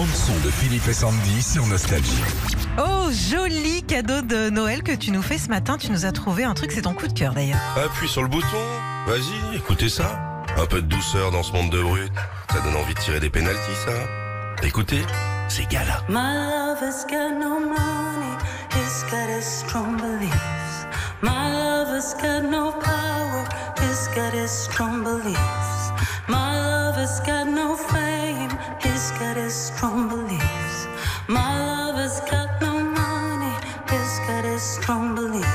bande son de Philippe et Sandy sur Nostalgie. Oh, joli cadeau de Noël que tu nous fais ce matin. Tu nous as trouvé un truc, c'est ton coup de cœur d'ailleurs. Appuie sur le bouton. Vas-y, écoutez ça. Un peu de douceur dans ce monde de brut. Ça donne envie de tirer des pénalties, ça. Écoutez, c'est Gala. My lover's got no money, he's got his strong beliefs. My lover's got no power, he's got his strong beliefs. My lover's got no fame, he's got his strong beliefs. My lover's got no money, he's got his strong beliefs.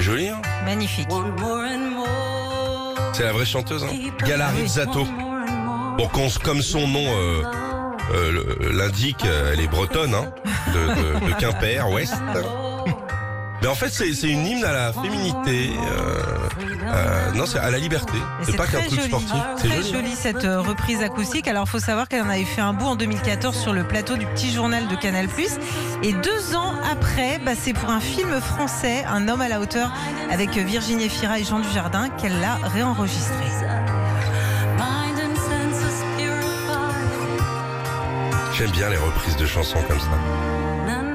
Joli, hein Magnifique. Want more and more. C'est la vraie chanteuse, hein Gala. Rizzato. Bon, qu'on- comme son nom euh, euh, l'indique, euh, elle est bretonne, hein de, de- de Quimper, Ouest. Mais en fait, c'est une hymne à la féminité. euh, euh, non, c'est à la liberté. Et C'est pas qu'un truc joli. sportif. C'est Très joli. jolie cette euh, reprise acoustique. Alors, faut savoir qu'elle en avait fait un bout en 2014 sur le plateau du Petit Journal de Canal+. Et deux ans après, bah, c'est pour un film français, Un homme à la hauteur, avec Virginie Fira et Jean Dujardin, qu'elle l'a réenregistré. J'aime bien les reprises de chansons comme ça.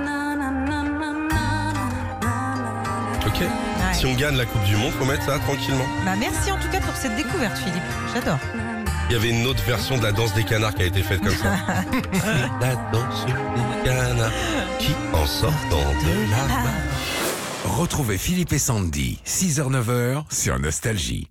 Si on gagne la Coupe du Monde, faut mettre ça tranquillement. Bah, merci en tout cas pour cette découverte, Philippe. J'adore. Il y avait une autre version de la danse des canards qui a été faite comme ça. la danse des canards qui, en sortant de là Retrouvez Philippe et Sandy, 6h-9h sur Nostalgie.